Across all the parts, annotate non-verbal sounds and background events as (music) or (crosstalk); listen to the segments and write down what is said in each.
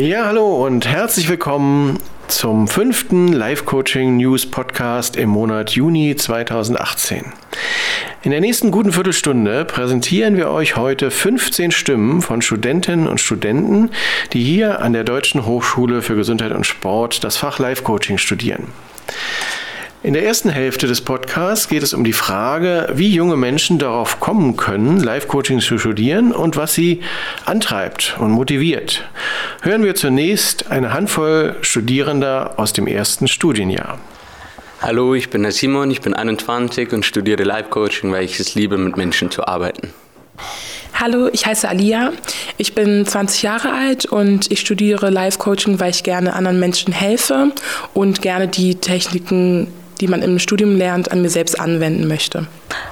Ja, hallo und herzlich willkommen zum fünften Live-Coaching News Podcast im Monat Juni 2018. In der nächsten guten Viertelstunde präsentieren wir euch heute 15 Stimmen von Studentinnen und Studenten, die hier an der Deutschen Hochschule für Gesundheit und Sport das Fach Live-Coaching studieren. In der ersten Hälfte des Podcasts geht es um die Frage, wie junge Menschen darauf kommen können, Live-Coaching zu studieren und was sie antreibt und motiviert. Hören wir zunächst eine Handvoll Studierender aus dem ersten Studienjahr. Hallo, ich bin der Simon, ich bin 21 und studiere Live-Coaching, weil ich es liebe, mit Menschen zu arbeiten. Hallo, ich heiße Alia. Ich bin 20 Jahre alt und ich studiere Live-Coaching, weil ich gerne anderen Menschen helfe und gerne die Techniken die man im Studium lernt, an mir selbst anwenden möchte.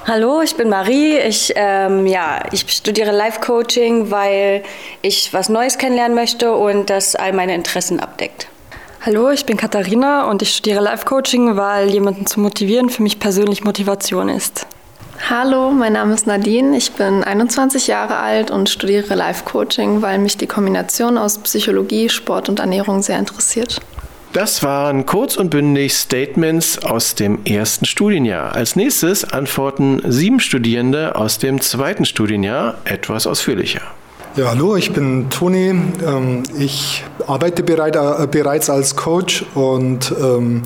Hallo, ich bin Marie. Ich, ähm, ja, ich studiere Life-Coaching, weil ich was Neues kennenlernen möchte und das all meine Interessen abdeckt. Hallo, ich bin Katharina und ich studiere Life-Coaching, weil jemanden zu motivieren für mich persönlich Motivation ist. Hallo, mein Name ist Nadine. Ich bin 21 Jahre alt und studiere Life-Coaching, weil mich die Kombination aus Psychologie, Sport und Ernährung sehr interessiert. Das waren kurz und bündig Statements aus dem ersten Studienjahr. Als nächstes antworten sieben Studierende aus dem zweiten Studienjahr etwas ausführlicher. Ja, hallo, ich bin Toni. Ähm, ich arbeite äh, bereits als Coach und ähm,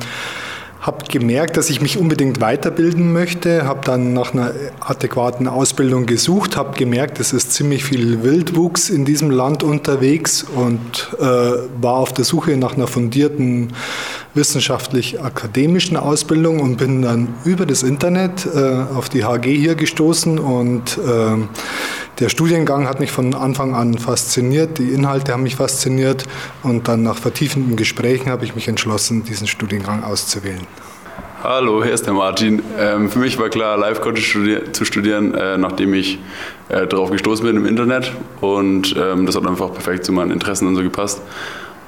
habe gemerkt, dass ich mich unbedingt weiterbilden möchte, habe dann nach einer adäquaten Ausbildung gesucht, habe gemerkt, es ist ziemlich viel Wildwuchs in diesem Land unterwegs und äh, war auf der Suche nach einer fundierten wissenschaftlich-akademischen Ausbildung und bin dann über das Internet äh, auf die HG hier gestoßen und äh, der Studiengang hat mich von Anfang an fasziniert, die Inhalte haben mich fasziniert und dann nach vertiefenden Gesprächen habe ich mich entschlossen, diesen Studiengang auszuwählen. Hallo, hier ist der Martin. Ähm, für mich war klar, Live-Coaching studi zu studieren, äh, nachdem ich äh, darauf gestoßen bin im Internet und ähm, das hat einfach perfekt zu meinen Interessen und so gepasst.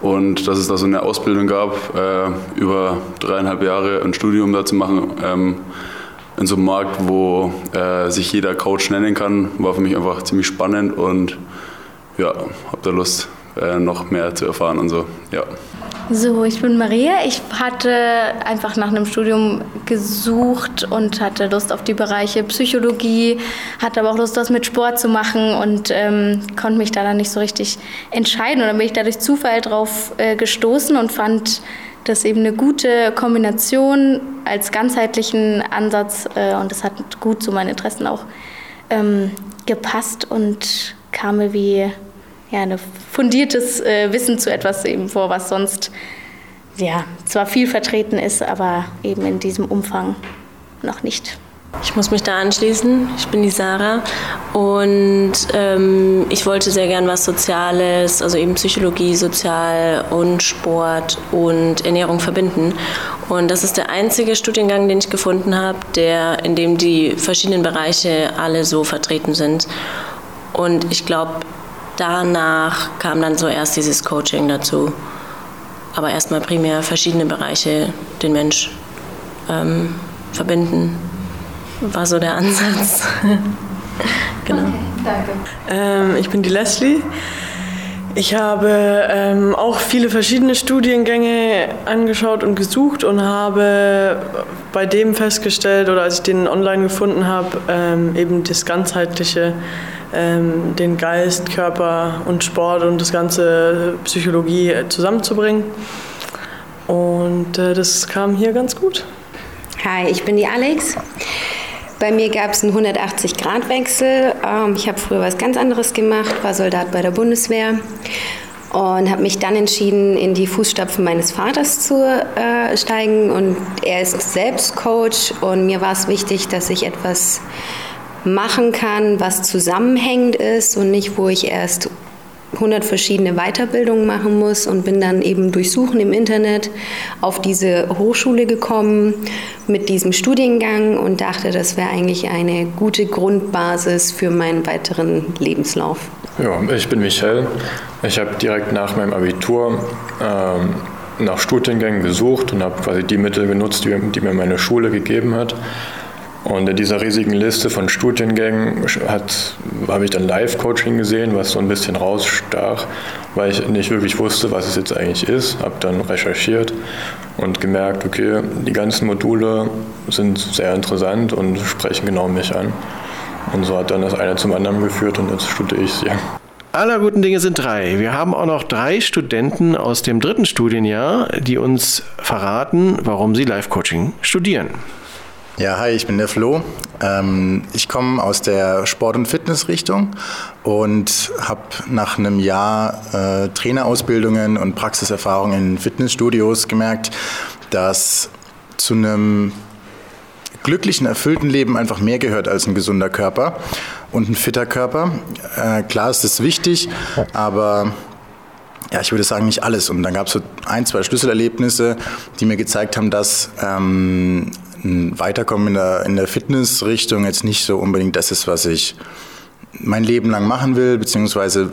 Und dass es da so eine Ausbildung gab, äh, über dreieinhalb Jahre ein Studium da zu machen, ähm, in so einem Markt, wo äh, sich jeder Coach nennen kann, war für mich einfach ziemlich spannend und ja, habe da Lust, äh, noch mehr zu erfahren und so. Ja. So, ich bin Maria. Ich hatte einfach nach einem Studium gesucht und hatte Lust auf die Bereiche Psychologie, hatte aber auch Lust, was mit Sport zu machen und ähm, konnte mich da dann nicht so richtig entscheiden. Und dann bin ich da durch Zufall drauf äh, gestoßen und fand das eben eine gute Kombination als ganzheitlichen Ansatz äh, und das hat gut zu meinen Interessen auch ähm, gepasst und kam mir wie ja, ein fundiertes äh, Wissen zu etwas eben vor, was sonst ja, zwar viel vertreten ist, aber eben in diesem Umfang noch nicht. Ich muss mich da anschließen. Ich bin die Sarah und ähm, ich wollte sehr gern was Soziales, also eben Psychologie, Sozial und Sport und Ernährung verbinden. Und das ist der einzige Studiengang, den ich gefunden habe, der, in dem die verschiedenen Bereiche alle so vertreten sind. Und ich glaube, danach kam dann so erst dieses Coaching dazu. Aber erstmal primär verschiedene Bereiche den Mensch ähm, verbinden, war so der Ansatz. (laughs) genau. Okay, danke. Ähm, ich bin die Leslie. Ich habe ähm, auch viele verschiedene Studiengänge angeschaut und gesucht und habe bei dem festgestellt oder als ich den online gefunden habe, ähm, eben das ganzheitliche ähm, den Geist, Körper und Sport und das ganze Psychologie zusammenzubringen. Und äh, das kam hier ganz gut. Hi, ich bin die Alex. Bei mir gab es einen 180-Grad-Wechsel. Ähm, ich habe früher was ganz anderes gemacht, war Soldat bei der Bundeswehr und habe mich dann entschieden, in die Fußstapfen meines Vaters zu äh, steigen. Und er ist selbst Coach und mir war es wichtig, dass ich etwas machen kann, was zusammenhängend ist und nicht, wo ich erst 100 verschiedene Weiterbildungen machen muss und bin dann eben durch Suchen im Internet auf diese Hochschule gekommen mit diesem Studiengang und dachte, das wäre eigentlich eine gute Grundbasis für meinen weiteren Lebenslauf. Ja, ich bin Michel. Ich habe direkt nach meinem Abitur ähm, nach Studiengängen gesucht und habe quasi die Mittel genutzt, die, die mir meine Schule gegeben hat Und in dieser riesigen Liste von Studiengängen habe ich dann Live-Coaching gesehen, was so ein bisschen rausstach, weil ich nicht wirklich wusste, was es jetzt eigentlich ist. Habe dann recherchiert und gemerkt, okay, die ganzen Module sind sehr interessant und sprechen genau mich an. Und so hat dann das eine zum anderen geführt und jetzt studiere ich sie. Aller guten Dinge sind drei. Wir haben auch noch drei Studenten aus dem dritten Studienjahr, die uns verraten, warum sie Live-Coaching studieren. Ja, hi, ich bin der Flo. Ähm, ich komme aus der Sport- und Fitnessrichtung und habe nach einem Jahr äh, Trainerausbildungen und Praxiserfahrung in Fitnessstudios gemerkt, dass zu einem glücklichen, erfüllten Leben einfach mehr gehört als ein gesunder Körper und ein fitter Körper. Äh, klar ist das wichtig, aber ja, ich würde sagen, nicht alles. Und dann gab es so ein, zwei Schlüsselerlebnisse, die mir gezeigt haben, dass ähm, Weiterkommen in der, in der Fitnessrichtung jetzt nicht so unbedingt das ist, was ich mein Leben lang machen will, beziehungsweise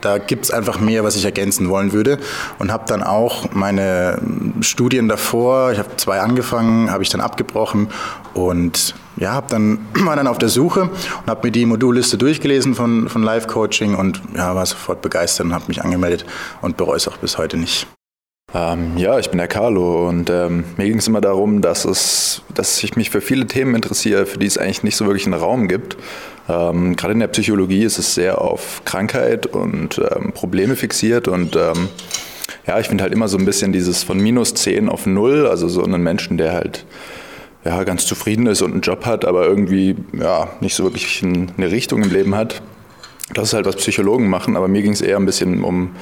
da gibt es einfach mehr, was ich ergänzen wollen würde. Und habe dann auch meine Studien davor, ich habe zwei angefangen, habe ich dann abgebrochen und ja, hab dann, (clears throat) war dann auf der Suche und habe mir die Modulliste durchgelesen von, von Live Coaching und ja, war sofort begeistert und habe mich angemeldet und bereue es auch bis heute nicht. Ähm, ja, ich bin der Carlo und ähm, mir ging es immer darum, dass, es, dass ich mich für viele Themen interessiere, für die es eigentlich nicht so wirklich einen Raum gibt. Ähm, Gerade in der Psychologie ist es sehr auf Krankheit und ähm, Probleme fixiert und ähm, ja, ich finde halt immer so ein bisschen dieses von minus 10 auf 0, also so einen Menschen, der halt ja, ganz zufrieden ist und einen Job hat, aber irgendwie ja, nicht so wirklich eine Richtung im Leben hat. Das ist halt, was Psychologen machen, aber mir ging es eher ein bisschen um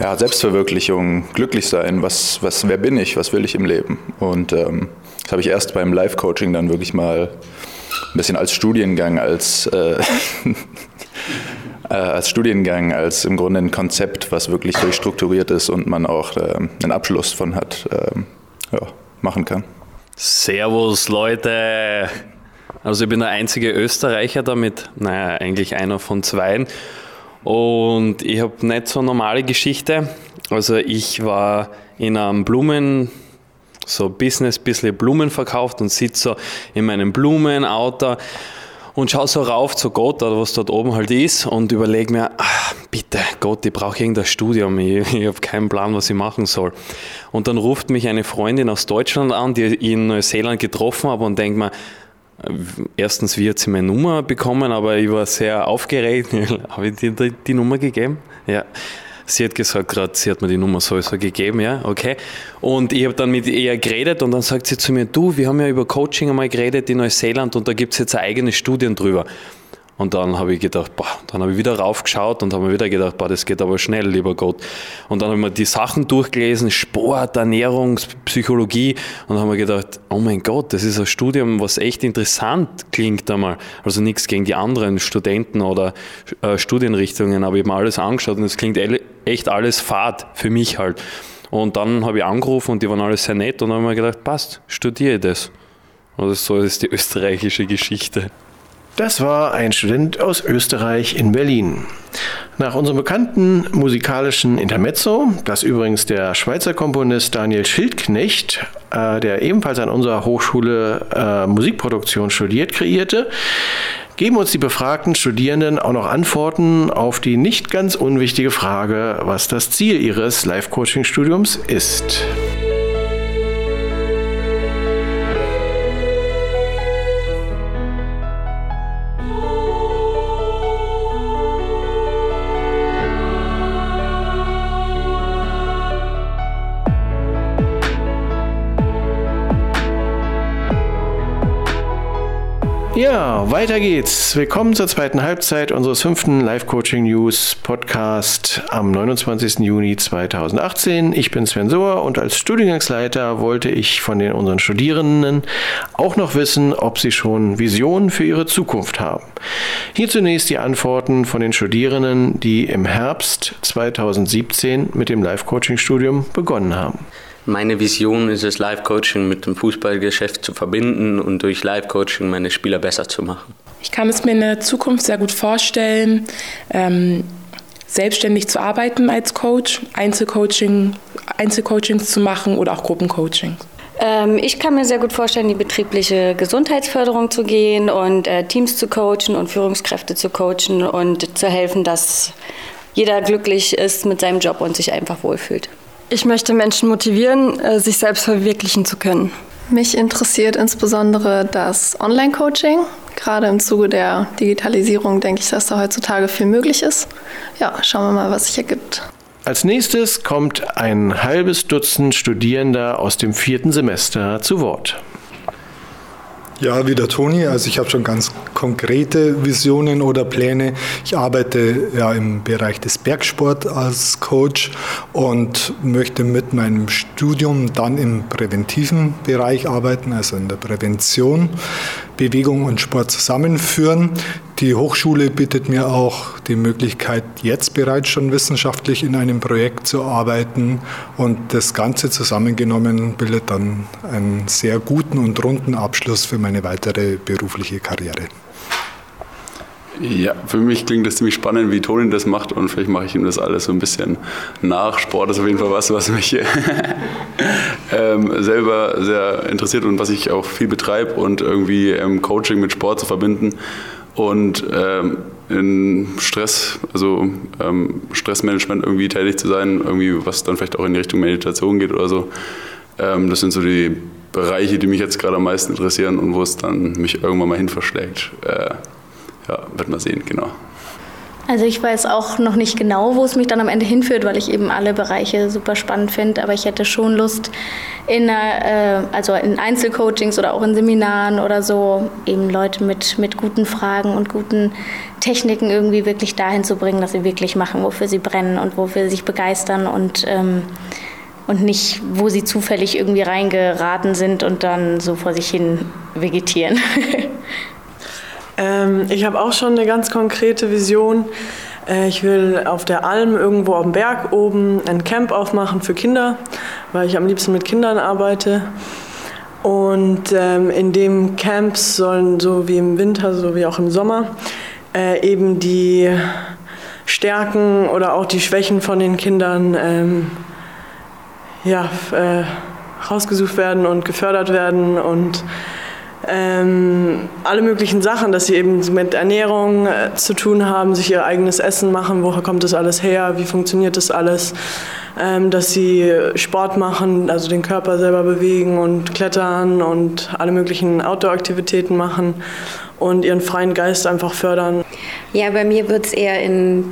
ja, Selbstverwirklichung, glücklich sein, was, was, wer bin ich, was will ich im Leben. Und ähm, das habe ich erst beim Live-Coaching dann wirklich mal ein bisschen als Studiengang, als, äh, (laughs) äh, als Studiengang, als im Grunde ein Konzept, was wirklich durchstrukturiert ist und man auch äh, einen Abschluss von hat, ähm, ja, machen kann. Servus Leute! Also ich bin der einzige Österreicher damit, naja, eigentlich einer von zweien. Und ich habe nicht so eine normale Geschichte. Also ich war in einem Blumen, so Business, bisschen Blumen verkauft und sitze so in meinem Blumenauto und schaue so rauf zu Gott oder was dort oben halt ist und überlege mir, ach, bitte Gott, ich brauche irgendein Studium, ich, ich habe keinen Plan, was ich machen soll. Und dann ruft mich eine Freundin aus Deutschland an, die ich in Neuseeland getroffen habe und denkt mir, erstens, wie hat sie meine Nummer bekommen, aber ich war sehr aufgeregt. (laughs) Habe ich dir die, die Nummer gegeben? Ja. Sie hat gesagt, gerade, sie hat mir die Nummer sowieso gegeben, ja, okay. Und ich habe dann mit ihr geredet und dann sagt sie zu mir, du, wir haben ja über Coaching einmal geredet in Neuseeland und da gibt es jetzt eigene Studien drüber. Und dann habe ich gedacht, boah, dann habe ich wieder raufgeschaut und habe mir wieder gedacht, boah, das geht aber schnell, lieber Gott. Und dann habe ich mir die Sachen durchgelesen, Sport, Ernährung, Psychologie. Und dann habe ich gedacht, oh mein Gott, das ist ein Studium, was echt interessant klingt einmal. Also nichts gegen die anderen Studenten oder äh, Studienrichtungen, aber ich habe mir alles angeschaut und es klingt echt alles fad für mich halt. Und dann habe ich angerufen und die waren alle sehr nett und dann habe mir gedacht, passt, studiere das. Also so ist die österreichische Geschichte. Das war ein Student aus Österreich in Berlin. Nach unserem bekannten musikalischen Intermezzo, das übrigens der Schweizer Komponist Daniel Schildknecht, äh, der ebenfalls an unserer Hochschule äh, Musikproduktion studiert, kreierte, geben uns die befragten Studierenden auch noch Antworten auf die nicht ganz unwichtige Frage, was das Ziel ihres Life-Coaching-Studiums ist. Ja, weiter geht's. Willkommen zur zweiten Halbzeit unseres fünften Live-Coaching News Podcast am 29. Juni 2018. Ich bin Sven Sohr und als Studiengangsleiter wollte ich von den unseren Studierenden auch noch wissen, ob sie schon Visionen für ihre Zukunft haben. Hier zunächst die Antworten von den Studierenden, die im Herbst 2017 mit dem Live-Coaching-Studium begonnen haben. Meine Vision ist es, Live-Coaching mit dem Fußballgeschäft zu verbinden und durch Live-Coaching meine Spieler besser zu machen. Ich kann es mir in der Zukunft sehr gut vorstellen, ähm, selbstständig zu arbeiten als Coach, Einzelcoaching, Einzelcoachings zu machen oder auch Gruppencoaching. Ähm, ich kann mir sehr gut vorstellen, die betriebliche Gesundheitsförderung zu gehen und äh, Teams zu coachen und Führungskräfte zu coachen und zu helfen, dass jeder glücklich ist mit seinem Job und sich einfach wohlfühlt. Ich möchte Menschen motivieren, äh, sich selbst verwirklichen zu können. Mich interessiert insbesondere das Online-Coaching. Gerade im Zuge der Digitalisierung denke ich, dass da heutzutage viel möglich ist. Ja, schauen wir mal, was sich ergibt. Als nächstes kommt ein halbes Dutzend Studierender aus dem vierten Semester zu Wort. Ja, wie der Toni. Also ich habe schon ganz konkrete Visionen oder Pläne. Ich arbeite ja im Bereich des Bergsport als Coach und möchte mit meinem Studium dann im präventiven Bereich arbeiten, also in der Prävention, Bewegung und Sport zusammenführen. Die Hochschule bietet mir auch die Möglichkeit, jetzt bereits schon wissenschaftlich in einem Projekt zu arbeiten und das Ganze zusammengenommen bildet dann einen sehr guten und runden Abschluss für meine weitere berufliche Karriere. Ja, für mich klingt das ziemlich spannend, wie Toni das macht und vielleicht mache ich ihm das alles so ein bisschen nach. Sport ist auf jeden Fall was, was mich (laughs) ähm, selber sehr interessiert und was ich auch viel betreibe und irgendwie ähm, Coaching mit Sport zu verbinden und ähm, in Stress, also ähm, Stressmanagement irgendwie tätig zu sein, irgendwie was dann vielleicht auch in die Richtung Meditation geht oder so. Ähm, das sind so die Bereiche, die mich jetzt gerade am meisten interessieren und wo es dann mich irgendwann mal hin verschlägt. Äh, ja, wird man sehen, genau. Also ich weiß auch noch nicht genau, wo es mich dann am Ende hinführt, weil ich eben alle Bereiche super spannend finde. Aber ich hätte schon Lust, in, äh, also in Einzelcoachings oder auch in Seminaren oder so, eben Leute mit, mit guten Fragen und guten Techniken irgendwie wirklich dahin zu bringen, dass sie wirklich machen, wofür sie brennen und wofür sie sich begeistern und, ähm, und nicht, wo sie zufällig irgendwie reingeraten sind und dann so vor sich hin vegetieren. (laughs) Ähm, ich habe auch schon eine ganz konkrete Vision. Äh, ich will auf der Alm irgendwo am Berg oben ein Camp aufmachen für Kinder, weil ich am liebsten mit Kindern arbeite. Und ähm, in dem Camp sollen so wie im Winter, so wie auch im Sommer, äh, eben die Stärken oder auch die Schwächen von den Kindern ähm, ja, äh, rausgesucht werden und gefördert werden und ähm, alle möglichen Sachen, dass sie eben mit Ernährung äh, zu tun haben, sich ihr eigenes Essen machen, woher kommt das alles her, wie funktioniert das alles, ähm, dass sie Sport machen, also den Körper selber bewegen und klettern und alle möglichen Outdoor-Aktivitäten machen und ihren freien Geist einfach fördern. Ja, bei mir wird es eher in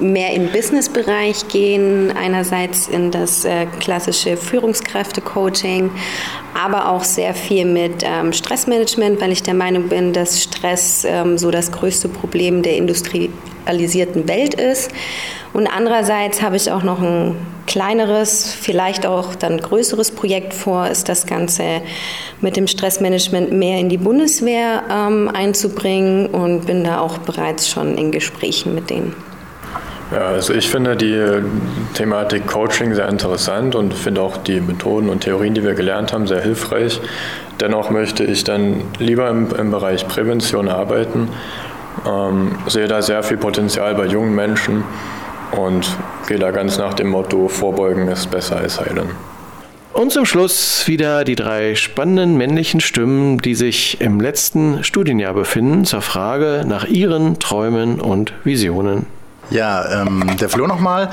mehr im Business-Bereich gehen, einerseits in das äh, klassische Führungskräfte-Coaching, aber auch sehr viel mit ähm, Stressmanagement, weil ich der Meinung bin, dass Stress ähm, so das größte Problem der industrialisierten Welt ist. Und andererseits habe ich auch noch ein kleineres, vielleicht auch dann größeres Projekt vor, ist das Ganze mit dem Stressmanagement mehr in die Bundeswehr ähm, einzubringen und bin da auch bereits schon in Gesprächen mit denen. Ja, also ich finde die Thematik Coaching sehr interessant und finde auch die Methoden und Theorien, die wir gelernt haben, sehr hilfreich. Dennoch möchte ich dann lieber im, im Bereich Prävention arbeiten, ähm, sehe da sehr viel Potenzial bei jungen Menschen und gehe da ganz nach dem Motto, Vorbeugen ist besser als heilen. Und zum Schluss wieder die drei spannenden männlichen Stimmen, die sich im letzten Studienjahr befinden, zur Frage nach ihren Träumen und Visionen. Ja, ähm, der Flo nochmal.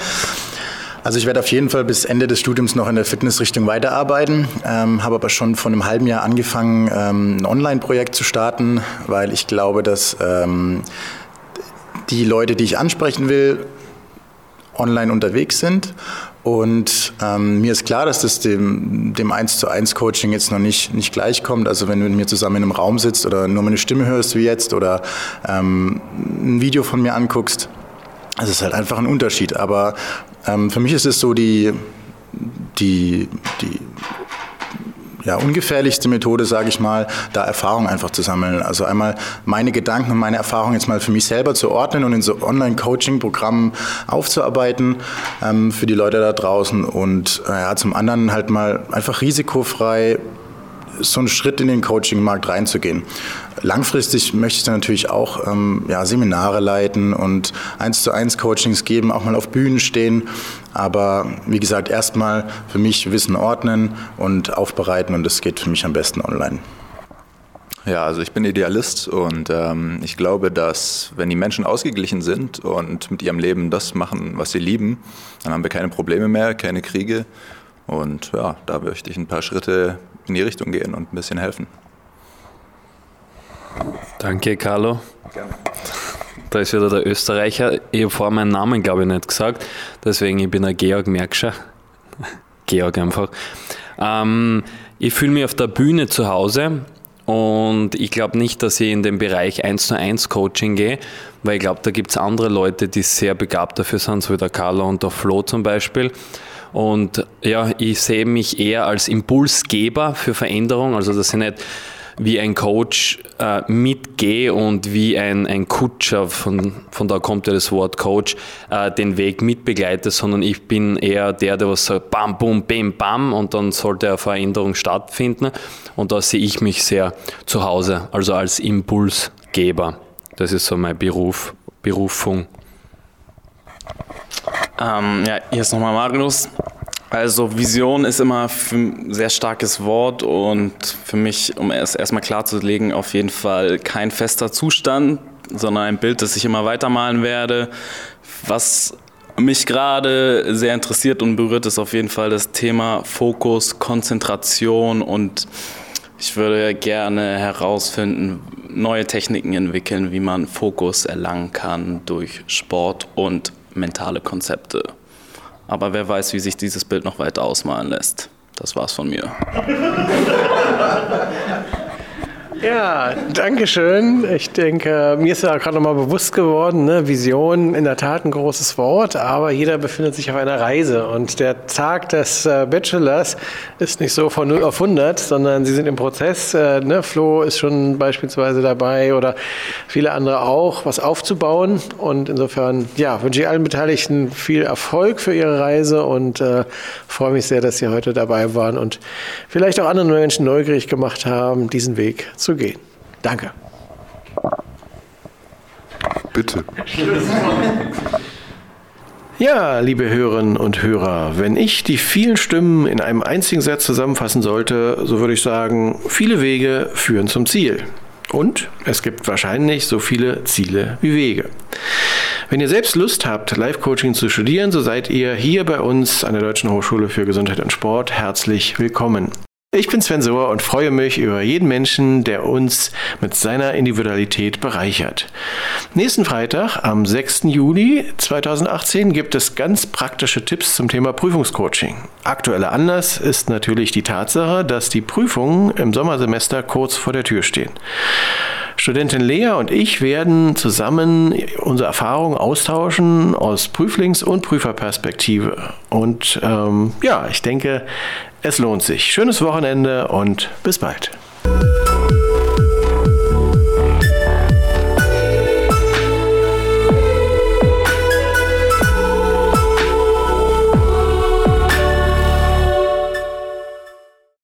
Also ich werde auf jeden Fall bis Ende des Studiums noch in der Fitnessrichtung weiterarbeiten, ähm, habe aber schon vor einem halben Jahr angefangen, ähm, ein Online-Projekt zu starten, weil ich glaube, dass ähm, die Leute, die ich ansprechen will, online unterwegs sind. Und ähm, mir ist klar, dass das dem, dem 1 zu 1 Coaching jetzt noch nicht, nicht gleichkommt. Also wenn du mit mir zusammen in einem Raum sitzt oder nur meine Stimme hörst wie jetzt oder ähm, ein Video von mir anguckst, es ist halt einfach ein Unterschied. Aber ähm, für mich ist es so die, die, die ja, ungefährlichste Methode, sage ich mal, da Erfahrung einfach zu sammeln. Also einmal meine Gedanken und meine Erfahrungen jetzt mal für mich selber zu ordnen und in so Online-Coaching-Programmen aufzuarbeiten ähm, für die Leute da draußen und äh, ja, zum anderen halt mal einfach risikofrei so einen Schritt in den Coaching-Markt reinzugehen. Langfristig möchte ich dann natürlich auch ähm, ja, Seminare leiten und eins zu eins Coachings geben, auch mal auf Bühnen stehen. Aber wie gesagt, erstmal für mich Wissen ordnen und aufbereiten und das geht für mich am besten online. Ja, also ich bin Idealist und ähm, ich glaube, dass wenn die Menschen ausgeglichen sind und mit ihrem Leben das machen, was sie lieben, dann haben wir keine Probleme mehr, keine Kriege. Und ja, da möchte ich ein paar Schritte in die Richtung gehen und ein bisschen helfen. Danke, Carlo. Gerne. Da ist wieder der Österreicher. Ich habe vorher meinen Namen, glaube ich, nicht gesagt. Deswegen, ich bin ein Georg Merkscher. (laughs) Georg einfach. Ähm, ich fühle mich auf der Bühne zu Hause und ich glaube nicht, dass ich in den Bereich 1 zu 1 Coaching gehe, weil ich glaube, da gibt es andere Leute, die sehr begabt dafür sind, so wie der Carlo und der Flo zum Beispiel. Und ja, ich sehe mich eher als Impulsgeber für Veränderung. Also, dass ich nicht wie ein Coach äh, mitgehe und wie ein, ein Kutscher, von, von da kommt ja das Wort Coach, äh, den Weg mitbegleite, sondern ich bin eher der, der was sagt, bam, bum, bam, bam und dann sollte eine Veränderung stattfinden. Und da sehe ich mich sehr zu Hause, also als Impulsgeber. Das ist so mein Beruf, Berufung. Ähm, ja, hier ist nochmal Magnus. Also Vision ist immer ein sehr starkes Wort und für mich, um es erstmal klarzulegen, auf jeden Fall kein fester Zustand, sondern ein Bild, das ich immer weitermalen werde. Was mich gerade sehr interessiert und berührt, ist auf jeden Fall das Thema Fokus, Konzentration und ich würde gerne herausfinden, neue Techniken entwickeln, wie man Fokus erlangen kann durch Sport und mentale Konzepte. Aber wer weiß, wie sich dieses Bild noch weiter ausmalen lässt. Das war's von mir. (laughs) Ja, danke schön. Ich denke, mir ist ja gerade nochmal bewusst geworden, ne? Vision in der Tat ein großes Wort, aber jeder befindet sich auf einer Reise und der Tag des äh, Bachelors ist nicht so von 0 auf 100, sondern sie sind im Prozess. Äh, ne? Flo ist schon beispielsweise dabei oder viele andere auch, was aufzubauen und insofern ja, wünsche ich allen Beteiligten viel Erfolg für ihre Reise und äh, freue mich sehr, dass Sie heute dabei waren und vielleicht auch anderen Menschen neugierig gemacht haben, diesen Weg zu zu gehen. Danke. Bitte. Ja, liebe Hörerinnen und Hörer, wenn ich die vielen Stimmen in einem einzigen Satz zusammenfassen sollte, so würde ich sagen, viele Wege führen zum Ziel. Und es gibt wahrscheinlich so viele Ziele wie Wege. Wenn ihr selbst Lust habt, Live-Coaching zu studieren, so seid ihr hier bei uns an der Deutschen Hochschule für Gesundheit und Sport herzlich willkommen. Ich bin Sven Sohr und freue mich über jeden Menschen, der uns mit seiner Individualität bereichert. Nächsten Freitag, am 6. Juli 2018, gibt es ganz praktische Tipps zum Thema Prüfungscoaching. Aktueller Anlass ist natürlich die Tatsache, dass die Prüfungen im Sommersemester kurz vor der Tür stehen. Studentin Lea und ich werden zusammen unsere Erfahrungen austauschen aus Prüflings- und Prüferperspektive. Und ähm, ja, ich denke, es lohnt sich. Schönes Wochenende und bis bald.